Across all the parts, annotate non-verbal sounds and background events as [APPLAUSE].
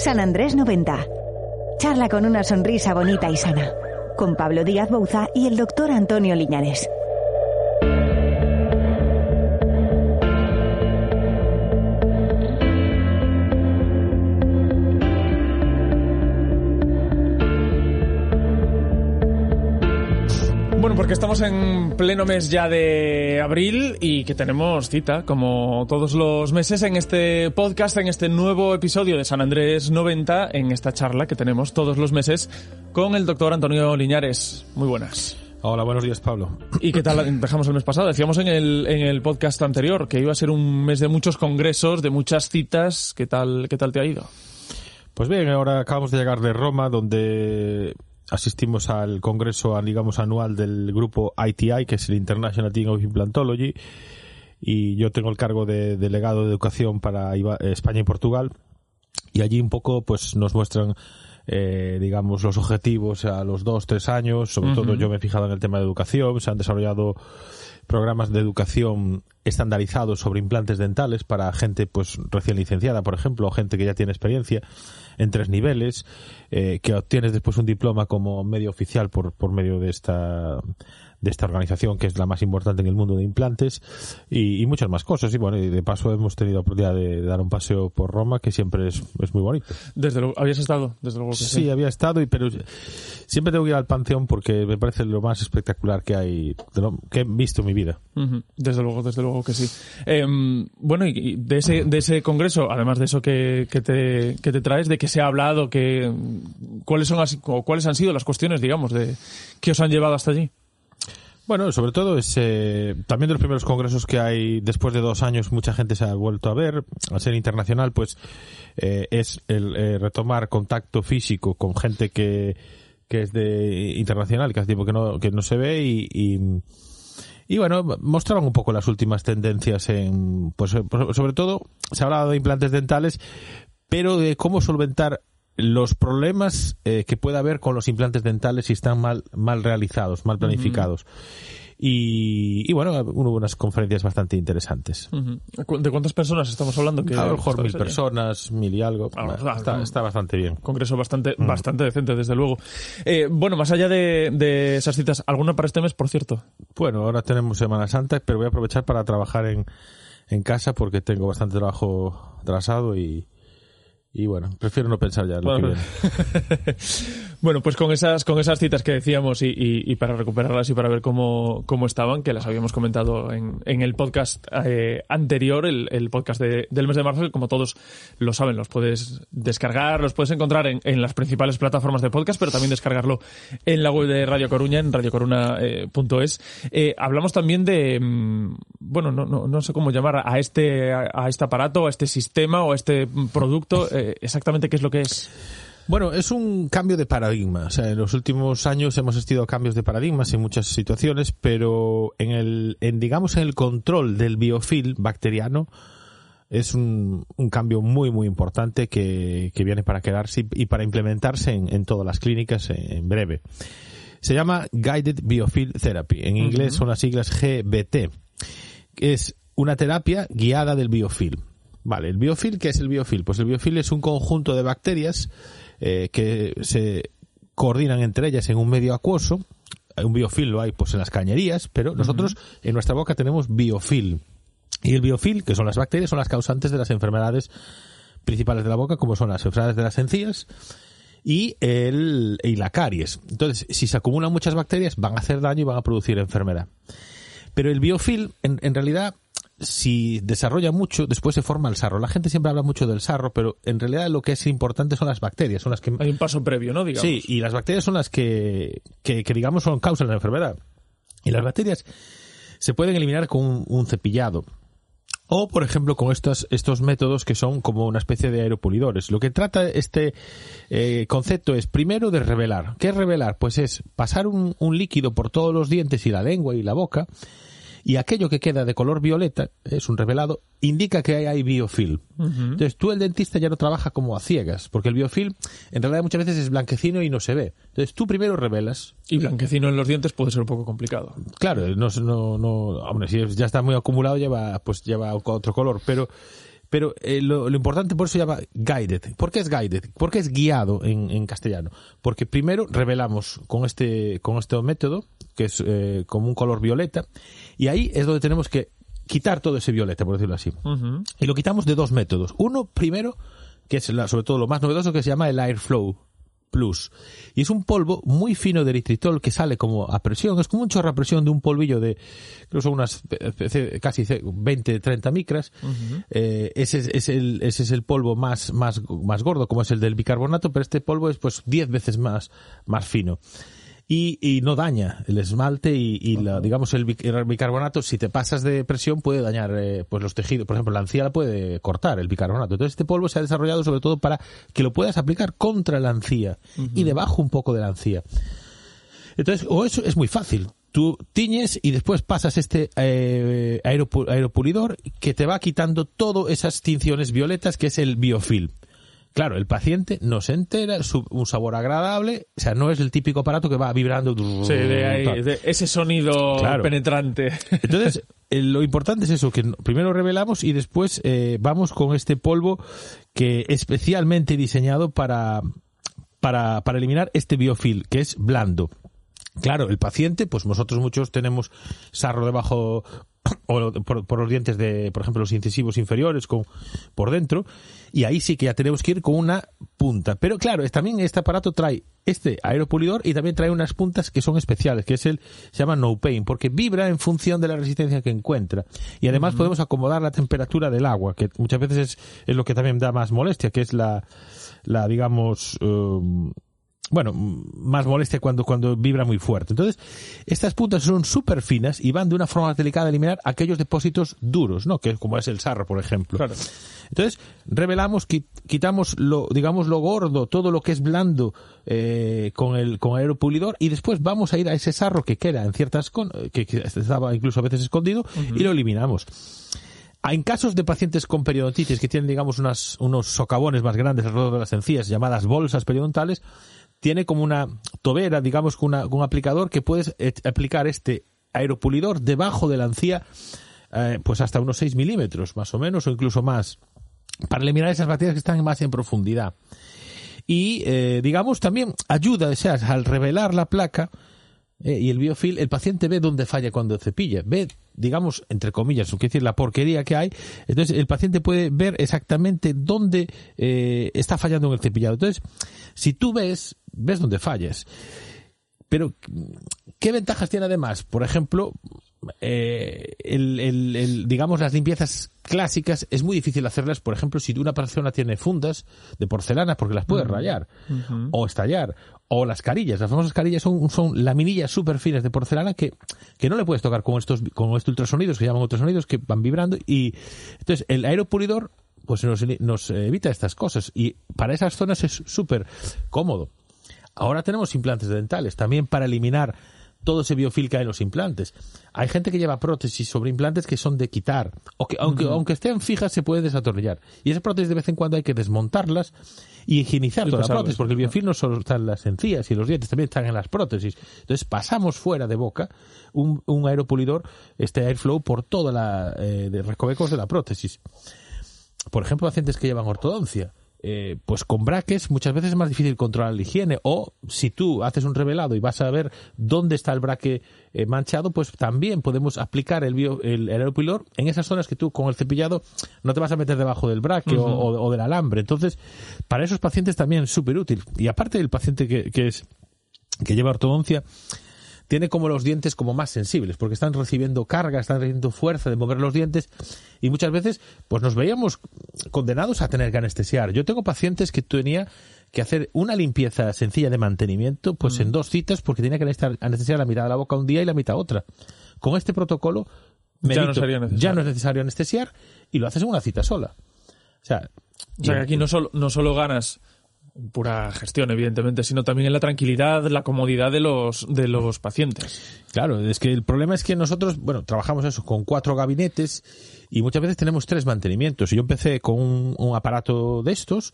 San Andrés 90. Charla con una sonrisa bonita y sana. Con Pablo Díaz Bouza y el doctor Antonio Liñares. Bueno, porque estamos en pleno mes ya de abril y que tenemos cita, como todos los meses, en este podcast, en este nuevo episodio de San Andrés 90, en esta charla que tenemos todos los meses con el doctor Antonio Liñares. Muy buenas. Hola, buenos días, Pablo. ¿Y qué tal dejamos el mes pasado? Decíamos en el, en el podcast anterior que iba a ser un mes de muchos congresos, de muchas citas. ¿Qué tal, qué tal te ha ido? Pues bien, ahora acabamos de llegar de Roma, donde asistimos al congreso, digamos, anual del grupo ITI, que es el International Team of Implantology, y yo tengo el cargo de delegado de educación para España y Portugal, y allí un poco, pues, nos muestran eh, digamos, los objetivos a los dos, tres años. Sobre todo yo me he fijado en el tema de educación. Se han desarrollado programas de educación estandarizados sobre implantes dentales para gente pues recién licenciada, por ejemplo, o gente que ya tiene experiencia en tres niveles, eh, que obtienes después un diploma como medio oficial por, por medio de esta de esta organización que es la más importante en el mundo de implantes y, muchas más cosas. Y bueno, y de paso hemos tenido la oportunidad de, dar un paseo por Roma que siempre es, es muy bonito. Desde luego, ¿habías estado? Desde luego que sí, sí, había estado, y, pero siempre tengo que ir al Panteón porque me parece lo más espectacular que hay, que he visto en mi vida. Desde luego, desde luego que sí. Em, bueno, y de ese, de ese congreso, además de eso que, que, te, que te traes, de que se ha hablado, que, ¿cuáles, son, ¿cuáles han sido las cuestiones, digamos, de que os han llevado hasta allí? Bueno, sobre todo es eh, también de los primeros congresos que hay después de dos años mucha gente se ha vuelto a ver. Al ser internacional, pues eh, es el eh, retomar contacto físico con gente que, que es de internacional, que hace tiempo que no, que no se ve y, y, bueno, mostraban un poco las últimas tendencias en, pues sobre todo se ha hablado de implantes dentales, pero de cómo solventar los problemas eh, que puede haber con los implantes dentales si están mal, mal realizados, mal planificados. Y, bueno, hubo unas conferencias bastante interesantes. ¿De cuántas personas estamos hablando? Que a lo mejor mil personas, mil y algo. Ah, está, bastante bien. Congreso bastante, bastante decente, desde luego. Eh, bueno, más allá de, esas citas, ¿alguna para este mes, por cierto? Bueno, ahora tenemos Semana Santa, pero voy a aprovechar para trabajar en, en casa porque tengo bastante trabajo atrasado y, y bueno, prefiero no pensar ya lo bueno, que [LAUGHS] bueno, pues con esas, con esas citas que decíamos y, y, para recuperarlas y para ver cómo, cómo estaban, que las habíamos comentado en, en el podcast eh, anterior, el, el podcast de, del mes de marzo, que como todos lo saben, los puedes descargar, los puedes encontrar en, en las principales plataformas de podcast, pero también descargarlo en la web de Radio Coruña, en radiocoruna.es. Eh, hablamos también de, mm, bueno, no, no, no sé cómo llamar a este, a este aparato, a este sistema o a este producto. Eh, exactamente qué es lo que es. Bueno, es un cambio de paradigma. O sea, en los últimos años hemos asistido a cambios de paradigmas en muchas situaciones, pero en el, en, digamos, en el control del biofil bacteriano es un, un cambio muy, muy importante que, que, viene para quedarse y, para implementarse en, en todas las clínicas en, breve. Se llama Guided Biofield Therapy. En inglés son las siglas GBT. Es una terapia guiada del biofil. Vale, el biofil, ¿qué es el biofil? Pues el biofil es un conjunto de bacterias eh, que se coordinan entre ellas en un medio acuoso. Un biofil lo hay pues en las cañerías, pero nosotros en nuestra boca tenemos biofil. Y el biofil, que son las bacterias, son las causantes de las enfermedades principales de la boca, como son las enfermedades de las encías y, el, y la caries. Entonces, si se acumulan muchas bacterias, van a hacer daño y van a producir enfermedad. Pero el biofil, en, en realidad, si desarrolla mucho, después se forma el sarro. La gente siempre habla mucho del sarro, pero en realidad lo que es importante son las bacterias, son las que... Hay un paso previo, ¿no? Digamos. Sí, y las bacterias son las que, que, que digamos, son causa de la enfermedad. Y las bacterias se pueden eliminar con un, un cepillado. O, por ejemplo, con estos, estos métodos que son como una especie de aeropulidores. Lo que trata este eh, concepto es, primero, de revelar. ¿Qué es revelar? Pues es pasar un, un líquido por todos los dientes y la lengua y la boca y aquello que queda de color violeta, es un revelado, indica que hay biofilm. Entonces tú el dentista ya no trabaja como a ciegas, porque el biofilm en realidad muchas veces es blanquecino y no se ve. Entonces tú primero revelas. Y blanquecino en los dientes puede ser un poco complicado. Claro, no, no, no hombre, si ya está muy acumulado lleva, pues lleva otro color, pero pero eh, lo, lo, importante por eso se llama guided. ¿Por qué es guided? ¿Por qué es guiado en, en castellano? Porque primero revelamos con este, con este método, que es eh, como un color violeta, y ahí es donde tenemos que quitar todo ese violeta, por decirlo así. Uh -huh. Y lo quitamos de dos métodos. Uno, primero, que es la, sobre todo lo más novedoso, que se llama el Airflow Plus. Y es un polvo muy fino de eritritol que sale como a presión. Es como un chorro a presión de un polvillo de, creo son unas casi 20, 30 micras. Uh -huh. eh, ese, es el, ese es el polvo más, más, más gordo, como es el del bicarbonato, pero este polvo es pues 10 veces más, más fino y, y no daña el esmalte y, y la, digamos el, bicarbonato si te pasas de presión puede dañar eh, pues los tejidos. Por ejemplo la encía la puede cortar el bicarbonato. Entonces este polvo se ha desarrollado sobre todo para que lo puedas aplicar contra la encía uh -huh. y debajo un poco de la encía. Entonces o eso es muy fácil. Tú tiñes y después pasas este eh, aeropulidor que te va quitando todas esas tinciones violetas que es el biofilm Claro, el paciente no se entera, un sabor agradable, o sea, no es el típico aparato que va vibrando. Sí, de ahí, de ese sonido claro. penetrante. [LAUGHS] Entonces, eh, lo importante es eso, que primero revelamos y después eh, vamos con este polvo que especialmente diseñado para, para, para eliminar este biofil, que es blando. Claro, el paciente, pues nosotros muchos tenemos sarro debajo o por, por, los dientes de, por ejemplo, los incisivos inferiores con, por dentro, y ahí sí que ya tenemos que ir con una punta. Pero claro, es, también este aparato trae este aeropulidor y también trae unas puntas que son especiales, que es el, se llama no pain, porque vibra en función de la resistencia que encuentra. Y además podemos acomodar la temperatura del agua, que muchas veces es, es, lo que también da más molestia, que es la, la digamos, um, bueno, más molestia cuando, cuando vibra muy fuerte. Entonces, estas puntas son súper finas y van de una forma delicada a eliminar aquellos depósitos duros, ¿no? Que como es el sarro, por ejemplo. Claro. Entonces, revelamos, quitamos lo, digamos, lo gordo, todo lo que es blando, eh, con el, con el aeropulidor y después vamos a ir a ese sarro que queda en ciertas, con, que, que estaba incluso a veces escondido uh -huh. y lo eliminamos. En casos de pacientes con periodontitis que tienen, digamos, unas, unos socavones más grandes alrededor de las encías, llamadas bolsas periodontales, tiene como una tobera, digamos, con, un aplicador que puedes aplicar este aeropulidor debajo de la encía, eh, pues hasta unos 6 milímetros, más o menos, o incluso más, para eliminar esas bacterias que están más en profundidad. Y, eh, digamos, también ayuda, o sea, al revelar la placa, eh, y el biofil, el paciente ve dónde falla cuando cepilla, digamos, entre comillas, quiere decir, la porquería que hay. Entonces, el paciente puede ver exactamente dónde eh, está fallando en el cepillado. Entonces, si tú ves, ves dónde fallas. Pero, ¿qué ventajas tiene además? Por ejemplo, eh, el, el, el, digamos, las limpiezas clásicas es muy difícil hacerlas, por ejemplo, si una persona tiene fundas de porcelana porque las puede uh -huh. rayar uh -huh. o estallar, o las carillas, las famosas carillas son, son laminillas súper finas de porcelana que, que no le puedes tocar con estos, con estos ultrasonidos que llaman ultrasonidos que van vibrando y entonces el aeropulidor pues nos, nos evita estas cosas y para esas zonas es súper cómodo. Ahora tenemos implantes dentales también para eliminar todo ese biofil que hay en los implantes. Hay gente que lleva prótesis sobre implantes que son de quitar, o que aunque, uh -huh. aunque estén fijas se pueden desatornillar. Y esas prótesis de vez en cuando hay que desmontarlas y higienizar toda la prótesis, porque el biofil no solo está en las encías y los dientes, también están en las prótesis. Entonces pasamos fuera de boca un, un aeropulidor, este airflow, por toda la eh, de recovecos de la prótesis. Por ejemplo, pacientes que llevan ortodoncia eh, pues con braques muchas veces es más difícil controlar la higiene. O si tú haces un revelado y vas a ver dónde está el braque eh, manchado pues también podemos aplicar el, bio, el, el aeropilor en esas zonas que tú con el cepillado no te vas a meter debajo del braque uh -huh. o, o, del alambre. Entonces para esos pacientes también es súper útil y aparte del paciente que, que es que lleva ortodoncia tiene como los dientes como más sensibles, porque están recibiendo carga, están recibiendo fuerza de mover los dientes y muchas veces pues nos veíamos condenados a tener que anestesiar. Yo tengo pacientes que tenía que hacer una limpieza sencilla de mantenimiento pues en dos citas porque tenía que anestesiar la mitad de la boca un día y la mitad otra. Con este protocolo ya, no ya no es necesario anestesiar y lo haces en una cita sola. O sea, o sea, que aquí no solo, no solo ganas pura gestión, evidentemente, sino también en la tranquilidad, la comodidad de los, de los pacientes. Claro, es que el problema es que nosotros, bueno, trabajamos eso con cuatro gabinetes y muchas veces tenemos tres mantenimientos. Yo empecé con un, aparato de estos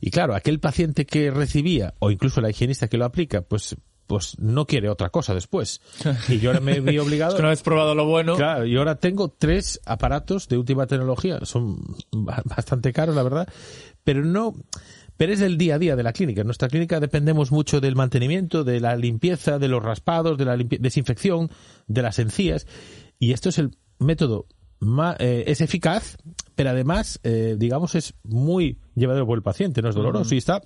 y claro, aquel paciente que recibía, o incluso la higienista que lo aplica, pues pues no quiere otra cosa después. Y yo ahora me vi [LAUGHS] obligado. es que una vez probado lo bueno. Claro, y ahora tengo tres aparatos de última tecnología. Son bastante caros, la verdad. Pero no, pero es el día a día de la clínica. En nuestra clínica dependemos mucho del mantenimiento, de la limpieza, de los raspados, de la desinfección, de las encías. Y esto es el método más, eh, es eficaz, pero además, eh, digamos, es muy llevadero por el paciente, no es doloroso y está,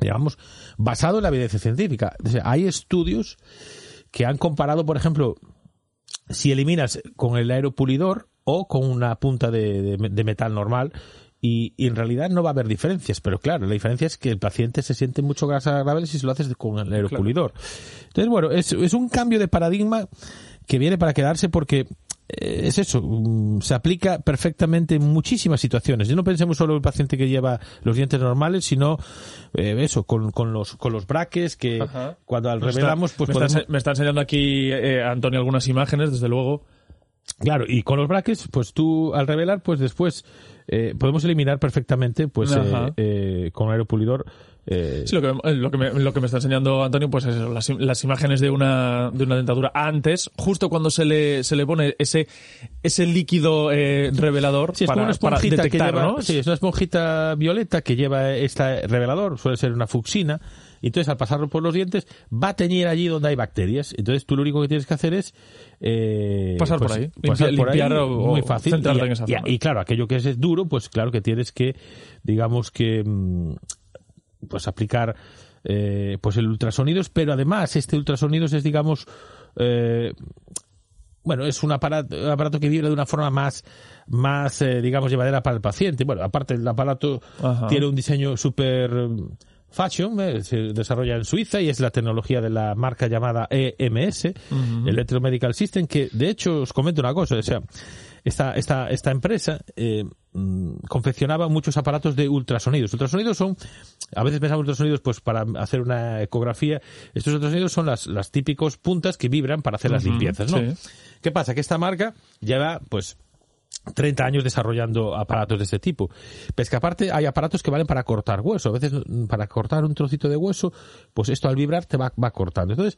digamos, basado en la evidencia científica. hay estudios que han comparado, por ejemplo, si eliminas con el aeropulidor o con una punta de metal normal, y, en realidad no va a haber diferencias, pero claro, la diferencia es que el paciente se siente mucho más agradable si se lo haces con el aeropulidor. Entonces, bueno, es, es un cambio de paradigma que viene para quedarse porque eh, es eso, mm, se aplica perfectamente en muchísimas situaciones. Y no pensemos solo en el paciente que lleva los dientes normales, sino eh, eso, con, con, los, con los braques que cuando al revelamos, pues me, está, me está enseñando aquí eh, Antonio algunas imágenes, desde luego. Claro, y con los brackets, pues tú al revelar, pues después eh, podemos eliminar perfectamente, pues eh, eh, con aeropulidor. Sí, lo que, lo, que me, lo que me está enseñando Antonio, pues es las, las, imágenes de una, de una dentadura antes, justo cuando se le, se le pone ese, ese líquido revelador sí, es para, una esponjita detectar, que lleva, ¿no? Sí, es una esponjita violeta que lleva este revelador, suele ser una fucsina, y entonces al pasarlo por los dientes va a teñir allí donde hay bacterias. Entonces tú lo único que tienes que hacer es eh, pasar por pues, ahí, pasar limpiar, por ahí, o, muy fácil. Y, en esa y, y, claro, aquello que es duro, pues claro que tienes que, digamos que, mm, pues aplicar eh, pues el ultrasonidos, pero además este ultrasonidos es, digamos, eh, bueno, es un aparato, un aparato que vibra de una forma más, más eh, digamos, llevadera para el paciente. Bueno, aparte el aparato Ajá. tiene un diseño súper Fashion eh, se desarrolla en Suiza y es la tecnología de la marca llamada EMS, Electromedical System, que de hecho os comento una cosa, o sea, esta, esta, esta empresa eh, mm, confeccionaba muchos aparatos de ultrasonidos. Ultrasonidos son, a veces pensamos ultrasonidos pues para hacer una ecografía, estos ultrasonidos son las, las típicos puntas que vibran para hacer las limpiezas, ¿no? ¿Qué pasa? Que esta marca lleva pues 30 años desarrollando aparatos de este tipo. Pero es que aparte hay aparatos que valen para cortar hueso. A veces mm, para cortar un trocito de hueso, pues esto al vibrar te va, va cortando. Entonces,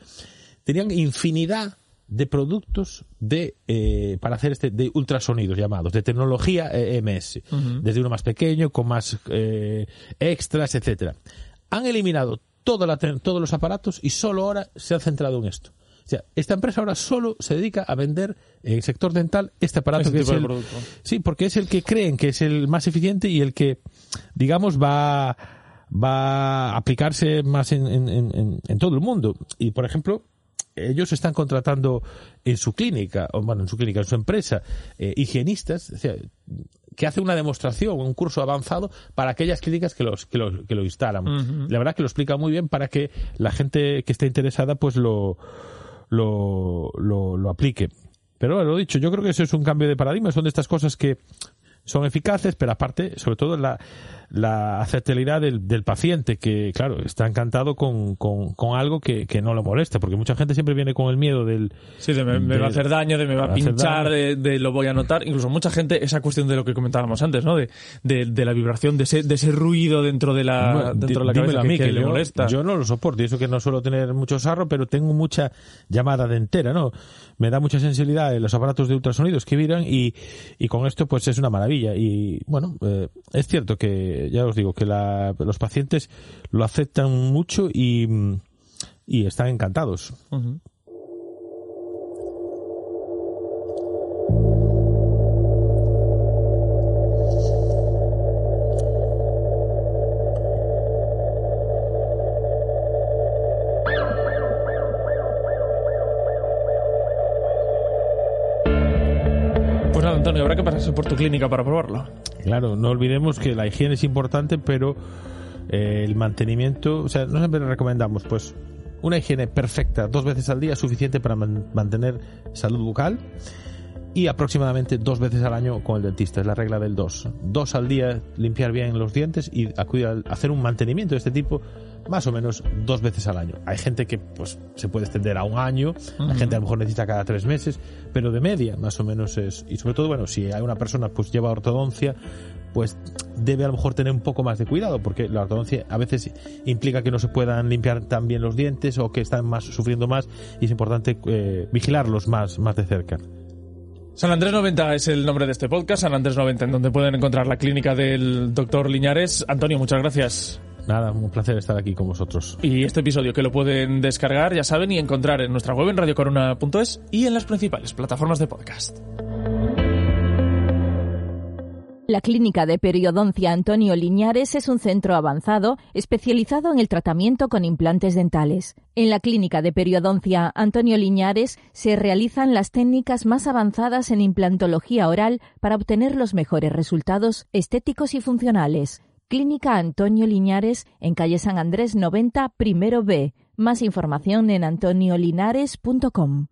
tenían infinidad de productos de eh, para hacer este de ultrasonidos llamados de tecnología EMS desde uno más pequeño con más eh, extras etcétera. Han eliminado toda la, todos los aparatos y solo ahora se han centrado en esto. O sea, esta empresa ahora solo se dedica a vender en el sector dental este aparato este que es el, sí, porque es el que creen que es el más eficiente y el que, digamos, va va a aplicarse más en, en, en, todo el mundo. Y, por ejemplo, ellos están contratando en su clínica, o bueno, en su clínica, en su empresa, eh, higienistas, o sea, que hace una demostración, un curso avanzado para aquellas clínicas que, los, que, lo, que lo instalan. Uh -huh. La verdad que lo explica muy bien para que la gente que esté interesada pues lo, lo, lo, lo aplique. Pero lo dicho, yo creo que eso es un cambio de paradigma, son de estas cosas que son eficaces, pero aparte, sobre todo la, la aceptabilidad del, del, paciente, que claro, está encantado con, con, con algo que, que, no lo molesta, porque mucha gente siempre viene con el miedo del... Sí, de me, me va a hacer daño, de me va a pinchar, de, de, lo voy a notar. Incluso mucha gente, esa cuestión de lo que comentábamos antes, ¿no? De, de, de la vibración, de ese, de ese ruido dentro de la, dentro de la cabeza a mí, que, que, le yo, molesta. Yo no lo soporto, y eso que no suelo tener mucho sarro, pero tengo mucha llamada de entera, ¿no? Me da mucha sensibilidad en los aparatos de ultrasonidos que vibran y, y con esto pues es una maravilla. Y bueno, eh, es cierto que, ya os digo, que la los pacientes lo aceptan mucho y, están encantados. Por tu clínica para probarlo. Claro, no olvidemos que la higiene es importante, pero eh, el mantenimiento, o sea, no siempre recomendamos, pues, una higiene perfecta dos veces al día es suficiente para mantener salud bucal y aproximadamente dos veces al año con el dentista. Es la regla del dos. Dos al día limpiar bien los dientes y hacer un mantenimiento de este tipo más o menos dos veces al año. Hay gente que pues se puede extender a un año, hay gente a lo mejor necesita cada tres meses, pero de media más o menos es. Y sobre todo, bueno, si hay una persona pues lleva ortodoncia, pues debe a lo mejor tener un poco más de cuidado, porque la ortodoncia a veces implica que no se puedan limpiar tan bien los dientes o que están más sufriendo más y es importante eh, vigilarlos más, más de cerca. San Andrés 90 es el nombre de este podcast, San Andrés 90, en donde pueden encontrar la clínica del doctor Liñares. Antonio, muchas gracias. Nada, un placer estar aquí con vosotros. Y este episodio que lo pueden descargar, ya saben, y encontrar en nuestra web en radiocorona.es y en las principales plataformas de podcast. La Clínica de Periodoncia Antonio Liñares es un centro avanzado especializado en el tratamiento con implantes dentales. En la Clínica de Periodoncia Antonio Liñares se realizan las técnicas más avanzadas en implantología oral para obtener los mejores resultados estéticos y funcionales. Clínica Antonio Liñares en calle San Andrés 90, primero B. Más información en antoniolinares.com.